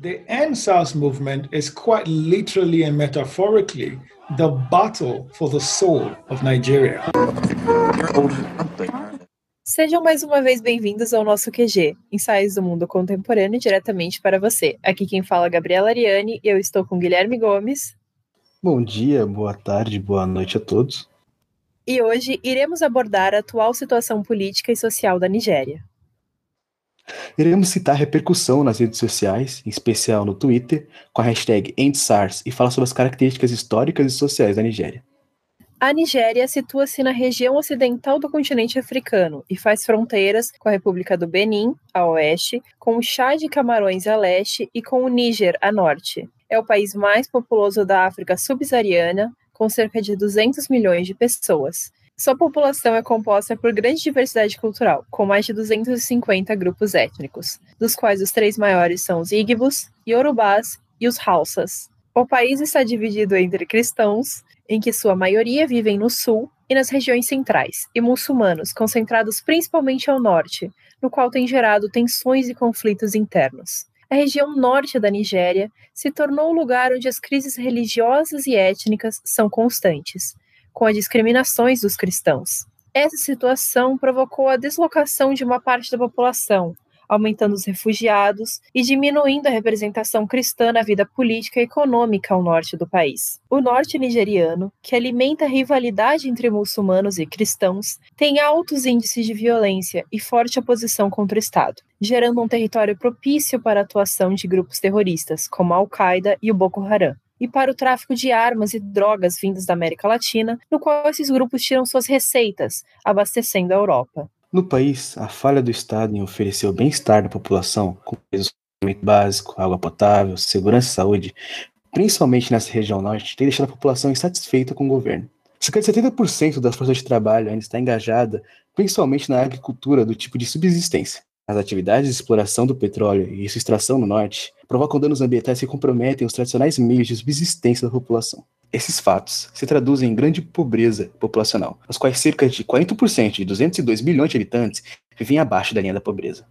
The NSAS movement is quite literally and metaphorically the battle for the soul of Nigeria. Sejam mais uma vez bem-vindos ao nosso QG, Ensaios do Mundo Contemporâneo diretamente para você. Aqui quem fala é Gabriela Ariane e eu estou com Guilherme Gomes. Bom dia, boa tarde, boa noite a todos. E hoje iremos abordar a atual situação política e social da Nigéria. Iremos citar a repercussão nas redes sociais, em especial no Twitter, com a hashtag EndSARS e falar sobre as características históricas e sociais da Nigéria. A Nigéria situa-se na região ocidental do continente africano e faz fronteiras com a República do Benin, a oeste, com o Chá de Camarões a leste e com o Níger a norte. É o país mais populoso da África subsaariana, com cerca de 200 milhões de pessoas. Sua população é composta por grande diversidade cultural, com mais de 250 grupos étnicos, dos quais os três maiores são os Igbos, Yorubás e os Hausas. O país está dividido entre cristãos, em que sua maioria vivem no sul e nas regiões centrais, e muçulmanos, concentrados principalmente ao norte, no qual tem gerado tensões e conflitos internos. A região norte da Nigéria se tornou o lugar onde as crises religiosas e étnicas são constantes, com as discriminações dos cristãos. Essa situação provocou a deslocação de uma parte da população, aumentando os refugiados e diminuindo a representação cristã na vida política e econômica ao norte do país. O norte nigeriano, que alimenta a rivalidade entre muçulmanos e cristãos, tem altos índices de violência e forte oposição contra o Estado, gerando um território propício para a atuação de grupos terroristas como a Al-Qaeda e o Boko Haram e para o tráfico de armas e drogas vindas da América Latina, no qual esses grupos tiram suas receitas, abastecendo a Europa. No país, a falha do Estado em oferecer o bem-estar da população, como saneamento básico, água potável, segurança e saúde, principalmente nessa região norte, tem deixado a população insatisfeita com o governo. Cerca de 70% das forças de trabalho ainda está engajada principalmente na agricultura do tipo de subsistência. As atividades de exploração do petróleo e sua extração no norte provocam danos ambientais que comprometem os tradicionais meios de subsistência da população. Esses fatos se traduzem em grande pobreza populacional, nos quais cerca de 40% de 202 milhões de habitantes vivem abaixo da linha da pobreza.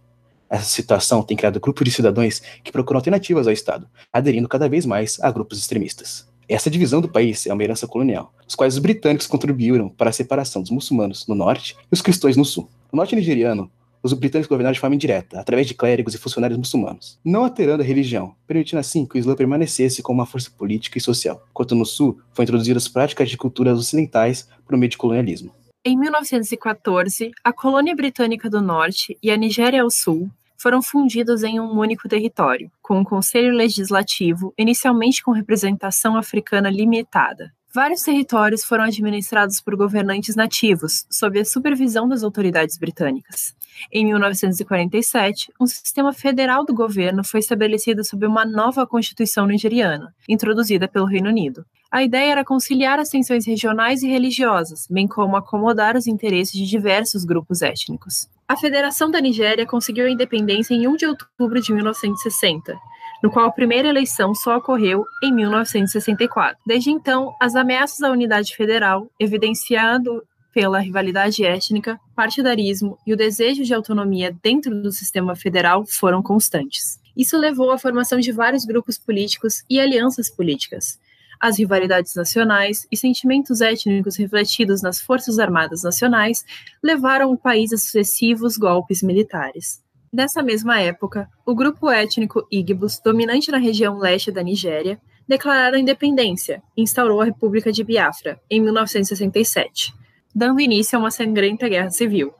Essa situação tem criado grupos de cidadãos que procuram alternativas ao Estado, aderindo cada vez mais a grupos extremistas. Essa divisão do país é uma herança colonial, os quais os britânicos contribuíram para a separação dos muçulmanos no norte e os cristãos no sul. No norte nigeriano, os britânicos governaram de forma indireta, através de clérigos e funcionários muçulmanos, não alterando a religião, permitindo assim que o Islã permanecesse como uma força política e social, enquanto no Sul foram introduzidas práticas de culturas ocidentais por meio de colonialismo. Em 1914, a colônia britânica do Norte e a Nigéria ao Sul foram fundidos em um único território, com um conselho legislativo, inicialmente com representação africana limitada. Vários territórios foram administrados por governantes nativos, sob a supervisão das autoridades britânicas. Em 1947, um sistema federal do governo foi estabelecido sob uma nova Constituição nigeriana, introduzida pelo Reino Unido. A ideia era conciliar as tensões regionais e religiosas, bem como acomodar os interesses de diversos grupos étnicos. A Federação da Nigéria conseguiu a independência em 1 de outubro de 1960, no qual a primeira eleição só ocorreu em 1964. Desde então, as ameaças à unidade federal, evidenciando pela rivalidade étnica, partidarismo e o desejo de autonomia dentro do sistema federal foram constantes. Isso levou à formação de vários grupos políticos e alianças políticas. As rivalidades nacionais e sentimentos étnicos refletidos nas Forças Armadas Nacionais levaram o país a sucessivos golpes militares. Nessa mesma época, o grupo étnico Igbos, dominante na região leste da Nigéria, declararam independência e instaurou a República de Biafra em 1967, dando início a uma sangrenta guerra civil,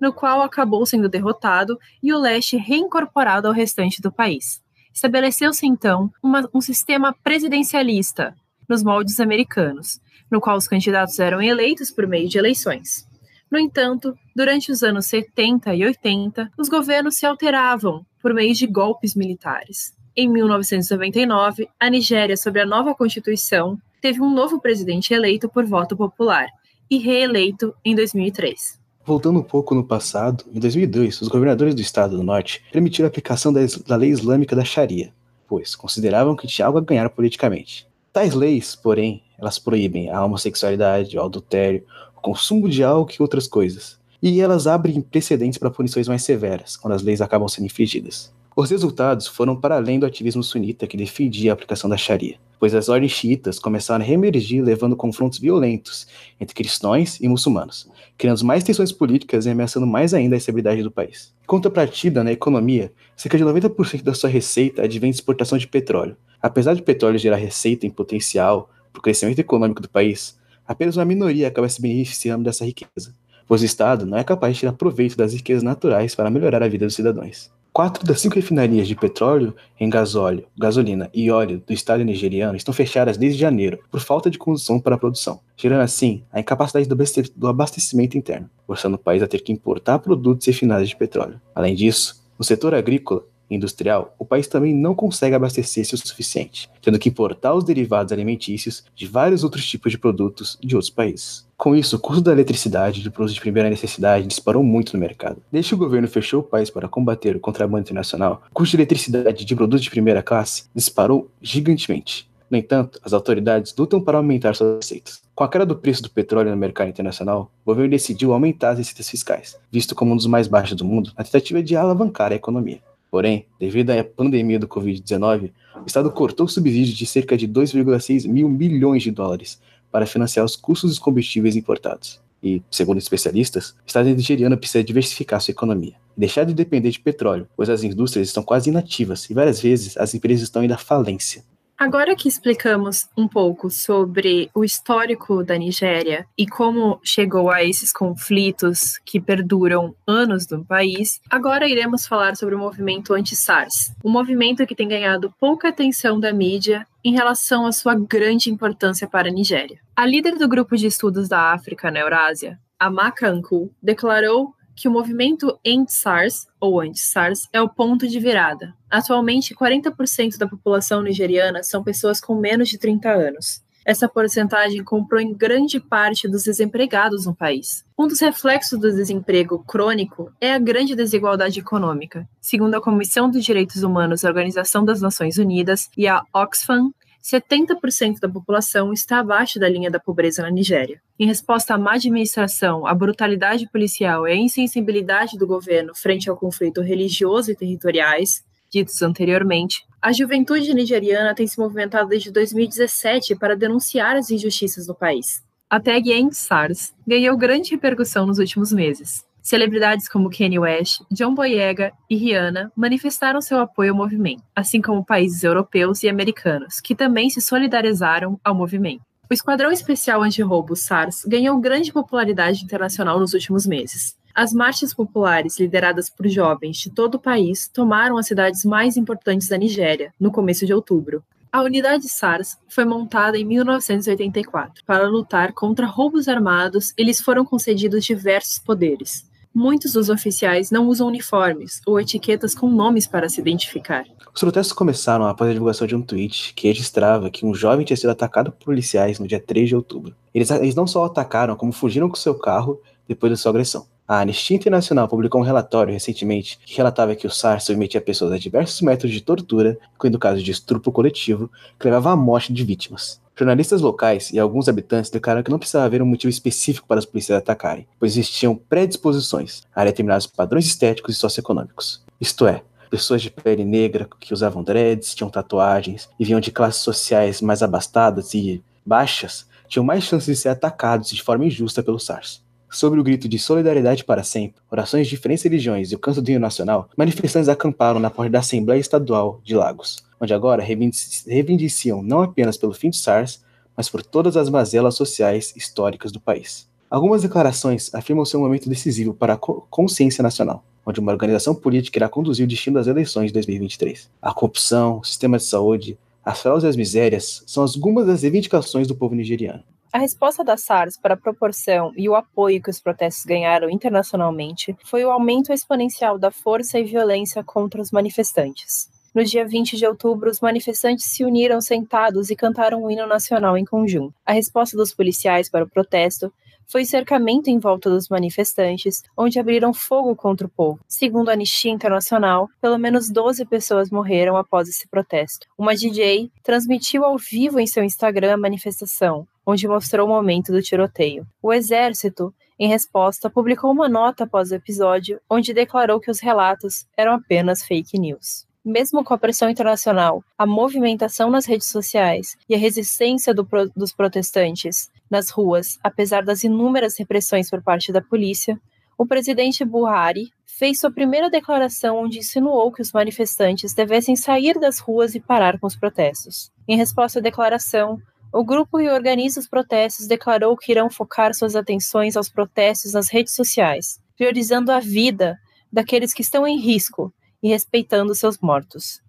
no qual acabou sendo derrotado e o leste reincorporado ao restante do país. Estabeleceu-se então uma, um sistema presidencialista nos moldes americanos, no qual os candidatos eram eleitos por meio de eleições. No entanto, durante os anos 70 e 80, os governos se alteravam por meio de golpes militares. Em 1999, a Nigéria, sob a nova Constituição, teve um novo presidente eleito por voto popular e reeleito em 2003. Voltando um pouco no passado, em 2002, os governadores do estado do norte permitiram a aplicação da lei islâmica da Sharia, pois consideravam que tinha algo a ganhar politicamente. Tais leis, porém, elas proíbem a homossexualidade, o adultério, consumo de álcool e outras coisas. E elas abrem precedentes para punições mais severas, quando as leis acabam sendo infringidas. Os resultados foram para além do ativismo sunita que defendia a aplicação da Sharia, pois as ordens xiitas começaram a reemergir levando confrontos violentos entre cristãos e muçulmanos, criando mais tensões políticas e ameaçando mais ainda a estabilidade do país. Contrapartida, na economia, cerca de 90% da sua receita advém de exportação de petróleo. Apesar de petróleo gerar receita em potencial para o crescimento econômico do país, apenas uma minoria acaba se beneficiando dessa riqueza, pois o Estado não é capaz de tirar proveito das riquezas naturais para melhorar a vida dos cidadãos. Quatro das cinco refinarias de petróleo em gasóleo, gasolina e óleo do estado nigeriano estão fechadas desde janeiro por falta de condução para a produção, gerando assim a incapacidade do abastecimento interno, forçando o país a ter que importar produtos refinados de petróleo. Além disso, no setor agrícola industrial, o país também não consegue abastecer-se o suficiente, tendo que importar os derivados alimentícios de vários outros tipos de produtos de outros países. Com isso, o custo da eletricidade de produtos de primeira necessidade disparou muito no mercado. Desde que o governo fechou o país para combater o contrabando internacional, o custo de eletricidade de produtos de primeira classe disparou gigantemente. No entanto, as autoridades lutam para aumentar suas receitas. Com a queda do preço do petróleo no mercado internacional, o governo decidiu aumentar as receitas fiscais, visto como um dos mais baixos do mundo, na tentativa de alavancar a economia. Porém, devido à pandemia do Covid-19, o Estado cortou subsídios de cerca de 2,6 mil milhões de dólares para financiar os custos dos combustíveis importados. E, segundo especialistas, o Estado nigeriano precisa diversificar sua economia e deixar de depender de petróleo, pois as indústrias estão quase inativas e várias vezes as empresas estão indo à falência. Agora que explicamos um pouco sobre o histórico da Nigéria e como chegou a esses conflitos que perduram anos no país, agora iremos falar sobre o movimento anti-SARS, um movimento que tem ganhado pouca atenção da mídia em relação à sua grande importância para a Nigéria. A líder do grupo de estudos da África na Eurásia, Amaka Anku, declarou que o movimento anti-SARS, ou anti-SARS, é o ponto de virada. Atualmente, 40% da população nigeriana são pessoas com menos de 30 anos. Essa porcentagem comprou em grande parte dos desempregados no país. Um dos reflexos do desemprego crônico é a grande desigualdade econômica. Segundo a Comissão dos Direitos Humanos da Organização das Nações Unidas e a Oxfam, 70% da população está abaixo da linha da pobreza na Nigéria. Em resposta à má administração, à brutalidade policial e à insensibilidade do governo frente ao conflito religioso e territoriais, ditos anteriormente, a juventude nigeriana tem se movimentado desde 2017 para denunciar as injustiças no país. A tag End SARS ganhou grande repercussão nos últimos meses. Celebridades como Kanye West, John Boyega e Rihanna manifestaram seu apoio ao movimento, assim como países europeus e americanos, que também se solidarizaram ao movimento. O Esquadrão Especial Anti-Roubo SARS ganhou grande popularidade internacional nos últimos meses. As marchas populares, lideradas por jovens de todo o país, tomaram as cidades mais importantes da Nigéria, no começo de outubro. A unidade SARS foi montada em 1984 para lutar contra roubos armados e lhes foram concedidos diversos poderes. Muitos dos oficiais não usam uniformes ou etiquetas com nomes para se identificar. Os protestos começaram após a divulgação de um tweet que registrava que um jovem tinha sido atacado por policiais no dia 3 de outubro. Eles, eles não só atacaram, como fugiram com seu carro depois da sua agressão. A Anistia Internacional publicou um relatório recentemente que relatava que o SARS submetia pessoas a diversos métodos de tortura, incluindo casos de estupro coletivo, que levava à morte de vítimas. Jornalistas locais e alguns habitantes declararam que não precisava haver um motivo específico para as polícias atacarem, pois existiam predisposições a determinados padrões estéticos e socioeconômicos. Isto é, pessoas de pele negra que usavam dreads, tinham tatuagens e vinham de classes sociais mais abastadas e baixas, tinham mais chances de ser atacados de forma injusta pelo SARS. Sobre o grito de solidariedade para sempre, orações de diferentes religiões e o canto do hino nacional, manifestantes acamparam na porta da Assembleia Estadual de Lagos, onde agora reivindiciam não apenas pelo fim do SARS, mas por todas as mazelas sociais históricas do país. Algumas declarações afirmam ser um momento decisivo para a consciência nacional, onde uma organização política irá conduzir o destino das eleições de 2023. A corrupção, o sistema de saúde, as fraudes e as misérias são algumas das reivindicações do povo nigeriano. A resposta da SARS para a proporção e o apoio que os protestos ganharam internacionalmente foi o aumento exponencial da força e violência contra os manifestantes. No dia 20 de outubro, os manifestantes se uniram sentados e cantaram o hino nacional em conjunto. A resposta dos policiais para o protesto foi cercamento em volta dos manifestantes, onde abriram fogo contra o povo. Segundo a Anistia Internacional, pelo menos 12 pessoas morreram após esse protesto. Uma DJ transmitiu ao vivo em seu Instagram a manifestação, onde mostrou o momento do tiroteio. O exército, em resposta, publicou uma nota após o episódio, onde declarou que os relatos eram apenas fake news. Mesmo com a pressão internacional, a movimentação nas redes sociais e a resistência do dos protestantes nas ruas, apesar das inúmeras repressões por parte da polícia, o presidente Buhari fez sua primeira declaração onde insinuou que os manifestantes devessem sair das ruas e parar com os protestos. Em resposta à declaração, o grupo que organiza os protestos declarou que irão focar suas atenções aos protestos nas redes sociais, priorizando a vida daqueles que estão em risco e respeitando seus mortos,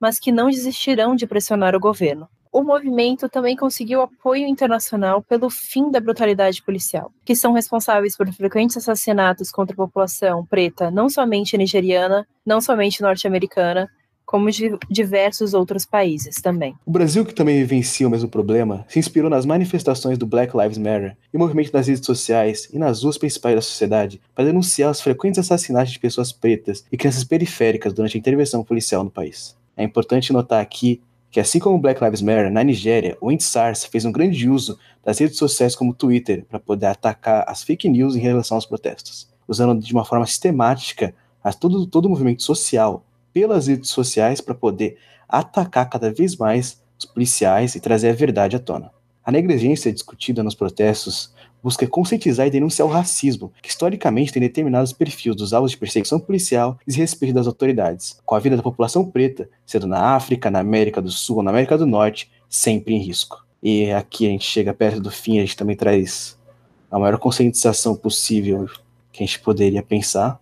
mas que não desistirão de pressionar o governo. O movimento também conseguiu apoio internacional pelo fim da brutalidade policial, que são responsáveis por frequentes assassinatos contra a população preta, não somente nigeriana, não somente norte-americana, como de diversos outros países também. O Brasil, que também vivencia o mesmo problema, se inspirou nas manifestações do Black Lives Matter e movimento nas redes sociais e nas ruas principais da sociedade para denunciar os frequentes assassinatos de pessoas pretas e crianças periféricas durante a intervenção policial no país. É importante notar aqui que assim como Black Lives Matter, na Nigéria, o EndSARS fez um grande uso das redes sociais como Twitter para poder atacar as fake news em relação aos protestos, usando de uma forma sistemática todo, todo o movimento social pelas redes sociais para poder atacar cada vez mais os policiais e trazer a verdade à tona. A negligência discutida nos protestos busca conscientizar e denunciar o racismo, que historicamente tem determinado os perfis dos alvos de perseguição policial e desrespeito das autoridades, com a vida da população preta, sendo na África, na América do Sul ou na América do Norte, sempre em risco. E aqui a gente chega perto do fim, a gente também traz a maior conscientização possível que a gente poderia pensar.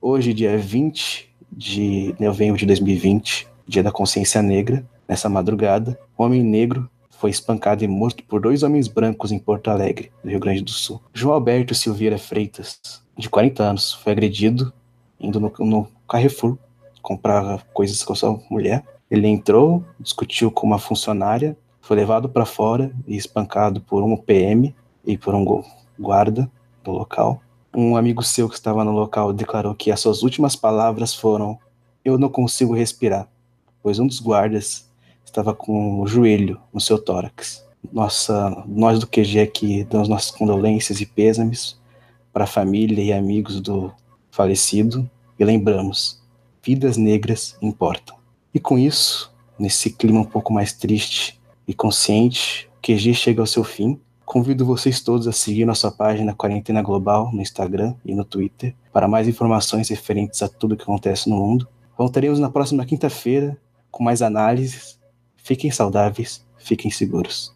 Hoje, dia 20 de novembro de 2020, dia da consciência negra, nessa madrugada, um homem negro foi espancado e morto por dois homens brancos em Porto Alegre, no Rio Grande do Sul. João Alberto Silveira Freitas, de 40 anos, foi agredido indo no, no Carrefour comprar coisas com sua mulher. Ele entrou, discutiu com uma funcionária, foi levado para fora e espancado por um PM e por um guarda do local. Um amigo seu que estava no local declarou que as suas últimas palavras foram: Eu não consigo respirar, pois um dos guardas estava com o joelho no seu tórax. Nossa, nós do QG aqui damos nossas condolências e pêsames para a família e amigos do falecido e lembramos, vidas negras importam. E com isso, nesse clima um pouco mais triste e consciente, o QG chega ao seu fim. Convido vocês todos a seguir nossa página Quarentena Global no Instagram e no Twitter para mais informações referentes a tudo que acontece no mundo. Voltaremos na próxima quinta-feira com mais análises Fiquem saudáveis, fiquem seguros.